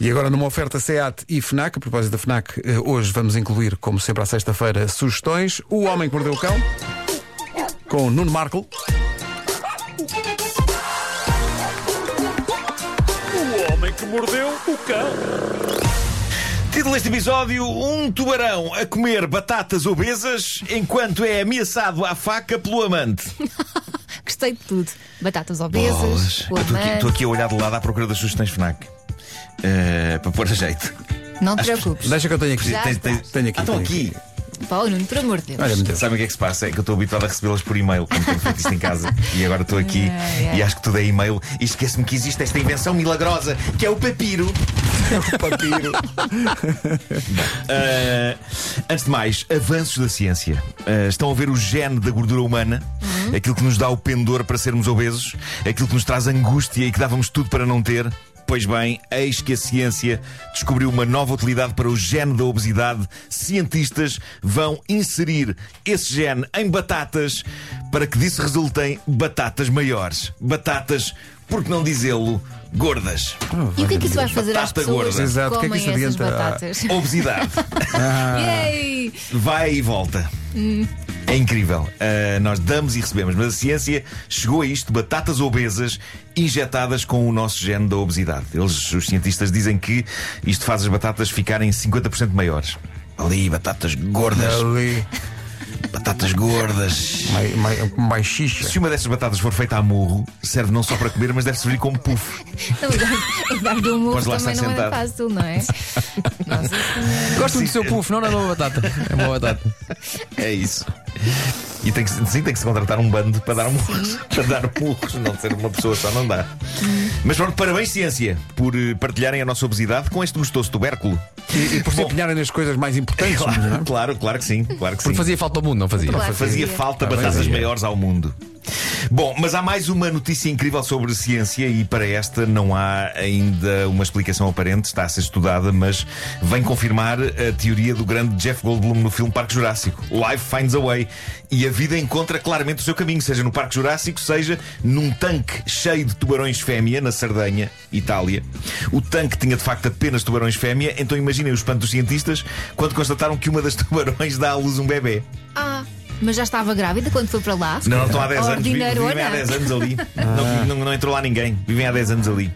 E agora numa oferta SEAT e FNAC, a propósito da FNAC, eh, hoje vamos incluir, como sempre à sexta-feira, sugestões. O Homem que Mordeu o Cão, com Nuno Marco. O homem que mordeu o cão. Título deste episódio: Um tubarão a comer batatas obesas enquanto é ameaçado à faca pelo amante. Gostei de tudo. Batatas obesas, Estou aqui, aqui a olhar de lado à procura das sugestões FNAC. Eh, para pôr a jeito. Não te preocupes. Deixa que eu tenho aqui. Já está. tens- Tenho aqui, Ah, estão tenho aqui. Pá, Nuno, por amor de Deus. Olha, meu Deus. Sabem o que é que se passa? É que eu estou habituado a recebê-las por e-mail, como tenho feito isto em casa. E agora estou aqui Ai, ai. e acho que tudo é e-mail. E esqueço-me que existe esta invenção milagrosa, que é o papiro. Papiro. Uh, antes de mais, avanços da ciência. Uh, estão a ver o gene da gordura humana, aquilo que nos dá o pendor para sermos obesos, aquilo que nos traz angústia e que dávamos tudo para não ter. Pois bem, eis que a ciência descobriu uma nova utilidade para o gene da obesidade. Cientistas vão inserir esse gene em batatas para que disso resultem batatas maiores. Batatas, por que não dizê-lo, gordas. E o que é que isso vai fazer às Batata pessoas gorda. que Exato, o que é que comem isso essas adianta? batatas? Obesidade. Yay! vai e volta. É incrível. Uh, nós damos e recebemos, mas a ciência chegou a isto: batatas obesas injetadas com o nosso gene da obesidade. Eles, os cientistas, dizem que isto faz as batatas ficarem 50% maiores. Ali, batatas gordas. Ali, Batatas gordas. mais, mais, mais xixa. Se uma dessas batatas for feita a murro, serve não só para comer, mas deve servir como puff. Não, e dar de um murro também não é sentado. fácil, não é? Nossa Senhora. Gosto muito do seu puff, não, não é uma batata. É uma batata. É isso. E tem que, sim, tem que se contratar um bando para dar murros. Para dar murros, não ser uma pessoa só, não dá. Mas pronto, parabéns, ciência, por eh, partilharem a nossa obesidade com este gostoso tubérculo. E, e por se empenharem nas coisas mais importantes. não é? Claro, claro, claro que sim. Claro que Porque sim. fazia falta ao mundo, não fazia? Claro. Fazia Fazia. falta batatas maiores ao mundo. Bom, mas há mais uma notícia incrível sobre ciência e para esta não há ainda uma explicação aparente, está a ser estudada, mas vem confirmar a teoria do grande Jeff Goldblum no filme Parque Jurássico. Life finds a way. E a vida encontra claramente o seu caminho, seja no Parque Jurássico, seja num tanque cheio de tubarões fêmea, na Sardenha, Itália. O tanque tinha de facto apenas tubarões fêmea, então imaginem o espanto dos cientistas quando constataram que uma das tubarões dá à luz um bebê. Ah, mas já estava grávida quando foi para lá? Não, não estão há 10 anos. vi- Ordinarona. Vivem há 10 anos ali. Não, não, não entrou lá ninguém. Vivem há 10 anos ali.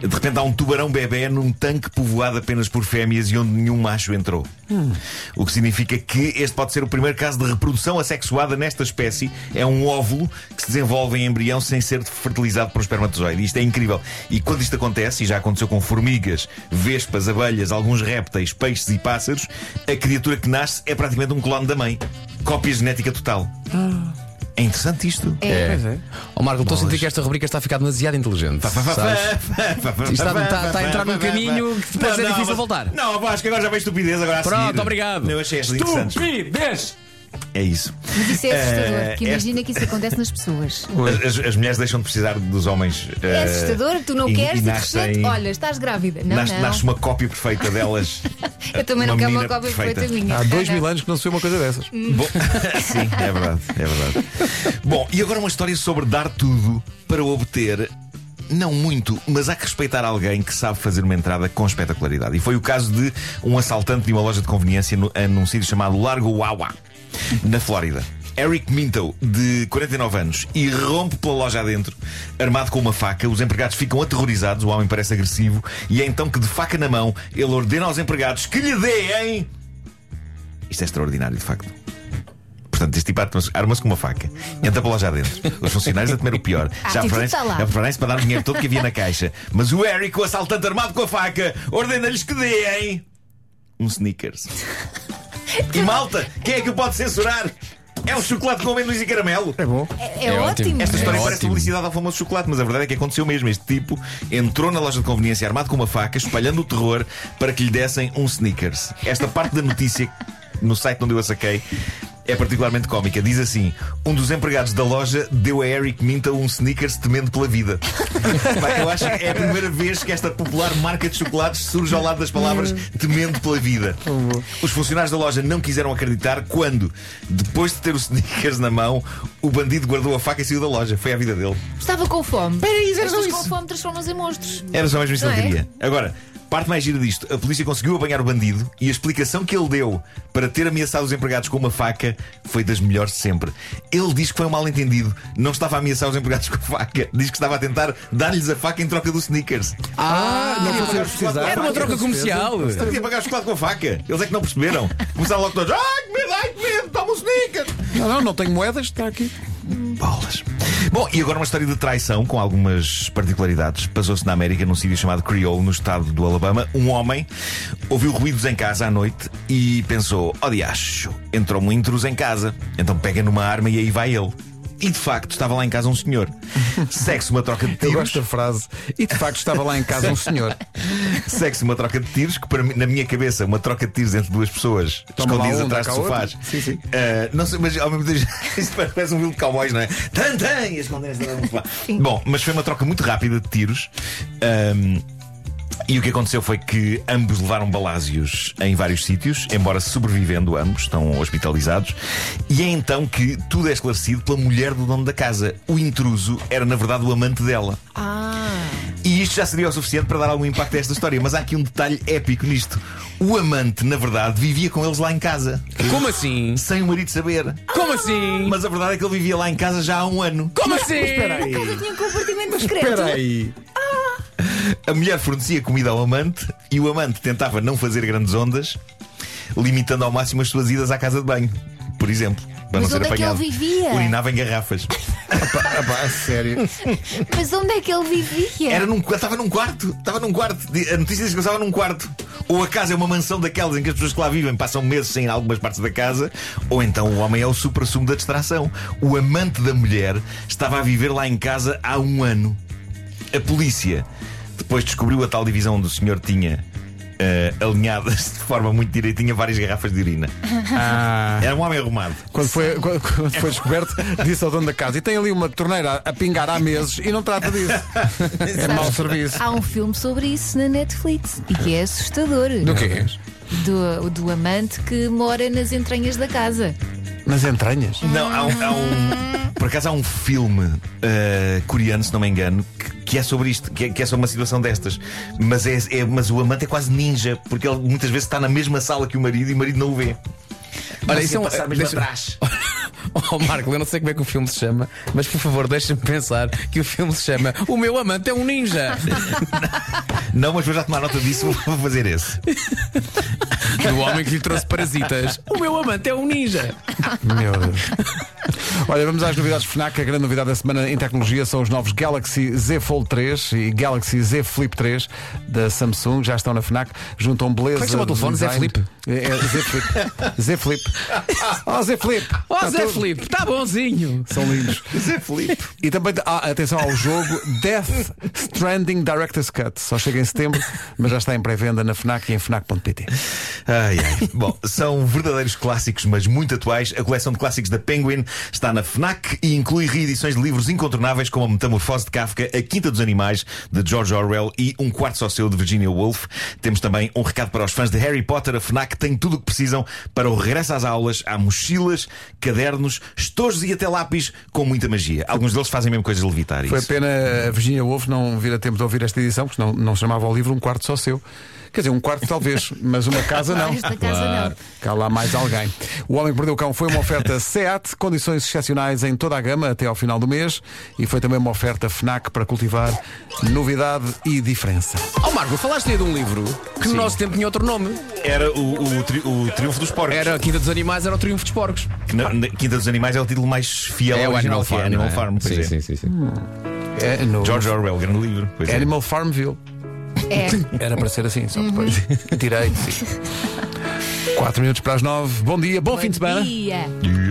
De repente há um tubarão bebê num tanque povoado apenas por fêmeas e onde nenhum macho entrou. O que significa que este pode ser o primeiro caso de reprodução assexuada nesta espécie. É um óvulo que se desenvolve em embrião sem ser fertilizado por espermatozoide. Isto é incrível. E quando isto acontece, e já aconteceu com formigas, vespas, abelhas, alguns répteis, peixes e pássaros, a criatura que nasce é praticamente um clone da mãe. Cópia genética total. É interessante isto. É. Pois é. Ó Marco, estou a sentir que esta rubrica está a ficar demasiado inteligente. sabes? Isto está- está- está a entrar num caminho que depois é difícil mas- voltar. Não, acho que agora já veio estupidez agora a Pronto, obrigado. Eu achei estas interessantes. Estupidez! É isso. Mas isso é assustador, porque imagina que isso acontece nas pessoas. As, as mulheres deixam de precisar dos homens. É eh, assustador, tu não e- queres e de nascem- repente, olha, estás grávida. Não, nasce, não. nasce uma cópia perfeita delas. Eu também não quero uma cópia perfeita. perfeita minha. Há dois mil anos que não se vê uma coisa dessas. Bom, sim, é verdade, é verdade. Bom, e agora uma história sobre dar tudo para obter. Não muito, mas há que respeitar alguém que sabe fazer uma entrada com espetacularidade. E foi o caso de um assaltante de uma loja de conveniência no, num sítio chamado Largo Wawa, na Flórida. Eric Minto, de 49 anos, irrompe pela loja adentro, armado com uma faca. Os empregados ficam aterrorizados, o homem parece agressivo, e é então que, de faca na mão, ele ordena aos empregados que lhe deem. Isto é extraordinário, de facto. Portanto, este tipo arma-se arma-se com uma faca, entra para lá já dentro. Os funcionários a temer o pior. Ah, Já tipo, preparem-se preparem-se para dar o dinheiro todo que havia na caixa. Mas o Eric, o assaltante armado com a faca, ordena-lhes que deem um Snickers. E malta, quem é que o pode censurar? É um chocolate com amendoins e caramelo. É bom. É, é É ótimo. ótimo. Esta É história parece ótimo. publicidade ao famoso chocolate, mas a verdade é que aconteceu mesmo. Este tipo entrou na loja de conveniência armado com uma faca, espalhando o terror para que lhe dessem um Snickers. Esta parte da notícia, no site onde eu a saquei, é particularmente cómica. Diz assim: um dos empregados da loja deu a Eric Minta um Snickers temendo pela vida. Eu acho que é a primeira vez que esta popular marca de chocolates surge ao lado das palavras temendo pela vida. Os funcionários da loja não quiseram acreditar quando, depois de ter o Snickers na mão, o bandido guardou a faca e saiu da loja. Foi a vida dele. Estava com fome. Peraí, era só pessoas com isso. fome transformam-se em monstros. Era só mesmo isso que ele é? queria. Agora, Parte mais gira disto: a polícia conseguiu apanhar o bandido e a explicação que ele deu para ter ameaçado os empregados com uma faca foi das melhores de sempre. Ele diz que foi um mal-entendido, não estava a ameaçar os empregados com a faca, diz que estava a tentar dar-lhes a faca em troca do sneakers. Ah, não pagar eles precisar. Era uma troca comercial. Estava a pagar chocolate com a faca. Eles é que não perceberam. Começaram logo todos: ai que medo, ai que medo, toma um sneakers. Não, não, não tenho moedas, está aqui. Bolas. Bom, e agora uma história de traição com algumas particularidades. Passou-se na América, num sítio chamado Creole, no estado do Alabama. Um homem ouviu ruídos em casa à noite e pensou: ó diacho, entrou um intruso em casa. Então pega numa arma e aí vai ele. E de facto estava lá em casa um senhor. Segue-se uma troca de Eu tiros. gosto da frase. E de facto estava lá em casa um senhor. Segue-se uma troca de tiros, que para mim, na minha cabeça, uma troca de tiros entre duas pessoas Toma escondidas um, atrás de sofás. Sim, sim. Ah, não sei, mas ao mesmo tempo isto parece um filme de cowboys, não é? Tan, tan, e esconder-se atrás de um sofá. Bom, mas foi uma troca muito rápida de tiros. Ahm, e o que aconteceu foi que ambos levaram balásios em vários sítios, embora sobrevivendo ambos, estão hospitalizados. E é então que tudo é esclarecido pela mulher do dono da casa. O intruso era, na verdade, o amante dela. Ah, E isto já seria o suficiente para dar algum impacto a esta história, mas há aqui um detalhe épico nisto. O amante, na verdade, vivia com eles lá em casa, Como assim? sem o marido saber. Como assim? Mas a verdade é que ele vivia lá em casa já há um ano. Como assim? Espera aí. eu tinha um compartimento discreto. Espera aí. A mulher fornecia comida ao amante e o amante tentava não fazer grandes ondas, limitando ao máximo as suas idas à casa de banho, por exemplo. Para Mas não ser onde é que ele apanhado. vivia? Urinava em garrafas. Ah, pá, a sério. Mas onde é que ele vivia? Era num, estava num quarto. Estava num quarto. A notícia diz que ele estava num quarto. Ou a casa é uma mansão daquelas em que as pessoas que lá vivem passam meses sem algumas partes da casa, ou então o homem é o supra-sumo da distração. O amante da mulher estava a viver lá em casa há um ano. A polícia depois descobriu a tal divisão onde o senhor tinha. eh, alinhadas de forma muito direitinha várias garrafas de urina. Ah, Era um homem arrumado. quando, foi, quando quando foi descoberto, disse ao dono da casa: e tem ali uma torneira a pingar há meses e não trata disso. É mau serviço. Há um filme sobre isso na Netflix e que é assustador. Do quê? Do, do amante que mora nas entranhas da casa. Nas entranhas? Não, há um. há um- por acaso há um filme eh, coreano, se não me engano, que, que é sobre isto, que é, que é sobre uma situação destas. Mas, é, é- mas o amante é quase ninja, porque ele muitas vezes está na mesma sala que o marido e o marido não o vê. Olha, isso é um. passar mesmo deixa- atrás. Oh, Marco, eu não sei como é que o filme se chama, mas por favor, deixa-me pensar que o filme se chama O Meu Amante é um Ninja. Não, mas vou já tomar nota disso, vou fazer esse. Do homem que lhe trouxe parasitas. O meu amante é um ninja. Meu Deus. Olha, vamos às novidades FNAC. A grande novidade da semana em tecnologia são os novos Galaxy Z Fold 3 e Galaxy Z Flip 3 da Samsung. Já estão na FNAC. Juntam beleza. Como é que chama o telefone? Z. Flip? É, é Z Flip. Z Flip. Oh, Z Flip. Ó Tá Zé todo- Felipe, está bonzinho. São lindos. Zé Felipe. E também, ah, atenção ao jogo Death Stranding Director's Cut. Só chega em setembro, mas já está em pré-venda na FNAC e em FNAC.pt. Ai, ai. Bom, são verdadeiros clássicos, mas muito atuais. A coleção de clássicos da Penguin está na Fnac e inclui reedições de livros incontornáveis como A Metamorfose de Kafka, A Quinta dos Animais, de George Orwell e Um Quarto Só Seu, de Virginia Woolf. Temos também um recado para os fãs de Harry Potter. A Fnac tem tudo o que precisam para o regresso às aulas. Há mochilas, cadernos, estojos e até lápis com muita magia. Alguns deles fazem mesmo coisas levitar. Foi isso. pena a Virginia Woolf não vir a tempo de ouvir esta edição, porque não, não chamava o livro Um Quarto Só Seu. Quer dizer, um quarto talvez, mas uma casa não. Esta casa não. Cá lá mais alguém. O Homem que Perdeu o Cão foi uma oferta SEAT, condições excepcionais em toda a gama até ao final do mês e foi também uma oferta FNAC para cultivar novidade e diferença. Ó Marco, falaste aí de um livro que no nosso tempo tinha outro nome. Era o, o, tri- o Triunfo dos Porcos. Era a Quinta dos Animais, era o Triunfo dos Porcos. Que na, na Quinta dos Animais é o título mais fiel ao original, que é Animal não é? Farm. pois Sim, é. sim, sim, sim. É, no George Orwell, grande livro. Pois é. Animal Farmville. É. Era para ser assim, só depois. Direito. Sim. Quatro minutos para as nove. Bom dia, bom, fim de semana. Dia. Yeah.